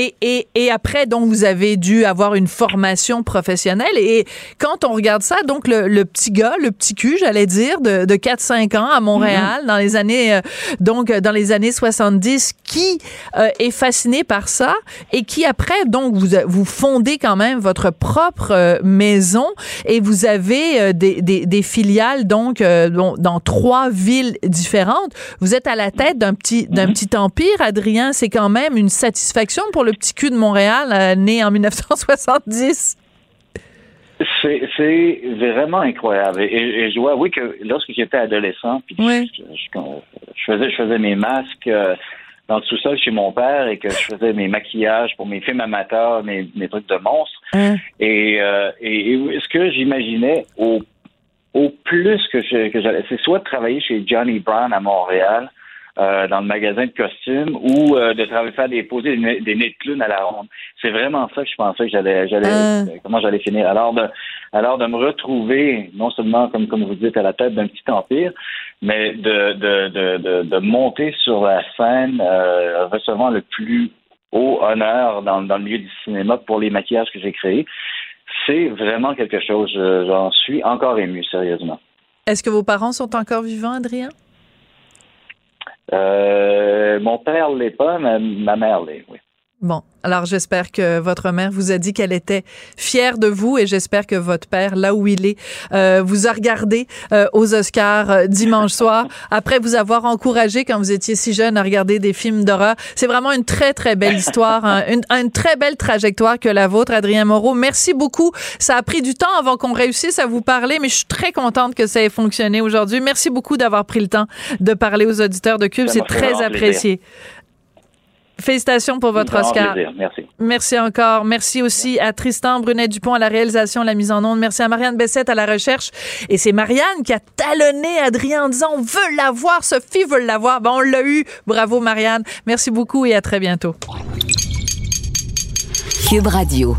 Et, et, et après, donc, vous avez dû avoir une formation professionnelle. Et quand on regarde ça, donc, le, le petit gars, le petit cul, j'allais dire, de, de 4-5 ans à Montréal, dans les années, euh, donc, euh, dans les années 70, qui euh, est fasciné par ça et qui, après, donc, vous, vous fondez quand même votre propre euh, maison et vous avez euh, des, des, des filiales, donc, euh, dans, dans trois villes différentes. Vous êtes à la tête d'un petit, d'un petit empire, Adrien. C'est quand même une satisfaction pour le petit cul de Montréal, euh, né en 1970. C'est, vraiment incroyable. Et, et je dois avouer que lorsque j'étais adolescent, puis je, je- je- je faisais, je faisais mes masques, euh, dans le sous-sol chez mon père et que je faisais mes maquillages pour mes films amateurs, mes, mes trucs de monstres. Hein? Et, euh, et, et ce que j'imaginais au, au plus que c'est soit de travailler chez Johnny Brown à Montréal, euh, dans le magasin de costumes, ou euh, de travailler faire des poser des, nez- des nez de clown à la ronde. C'est vraiment ça que je pensais que j'allais, j'allais, euh, comment j'allais finir. Alors de, alors de me retrouver non seulement comme comme vous dites à la tête d'un petit empire, mais de de de de, de monter sur la scène, recevant le plus haut honneur dans, dans le milieu du cinéma pour les maquillages que j'ai créés. C'est vraiment quelque chose. Je- J'en suis encore ému, sérieusement. Est-ce que vos parents sont encore vivants, Adrien? Euh, mon père l'est pas, mais ma mère l'est, oui. Bon, alors j'espère que votre mère vous a dit qu'elle était fière de vous et j'espère que votre père, là où il est, euh, vous a regardé euh, aux Oscars euh, dimanche (laughs) soir après vous avoir encouragé quand vous étiez si jeune à regarder des films d'horreur. C'est vraiment une très très belle histoire, hein, une, une très belle trajectoire que la vôtre, Adrien Moreau. Merci beaucoup. Ça a pris du temps avant qu'on réussisse à vous parler, mais je suis très contente que ça ait fonctionné aujourd'hui. Merci beaucoup d'avoir pris le temps de parler aux auditeurs de Cube. C'est très apprécié. Félicitations pour votre Grand Oscar. plaisir, Merci. Merci encore. Merci aussi à Tristan Brunet-Dupont à la réalisation, la mise en onde. Merci à Marianne Bessette à la recherche. Et c'est Marianne qui a talonné Adrien en disant on veut l'avoir, Sophie veut l'avoir. Ben, on l'a eu. Bravo Marianne. Merci beaucoup et à très bientôt. Cube Radio.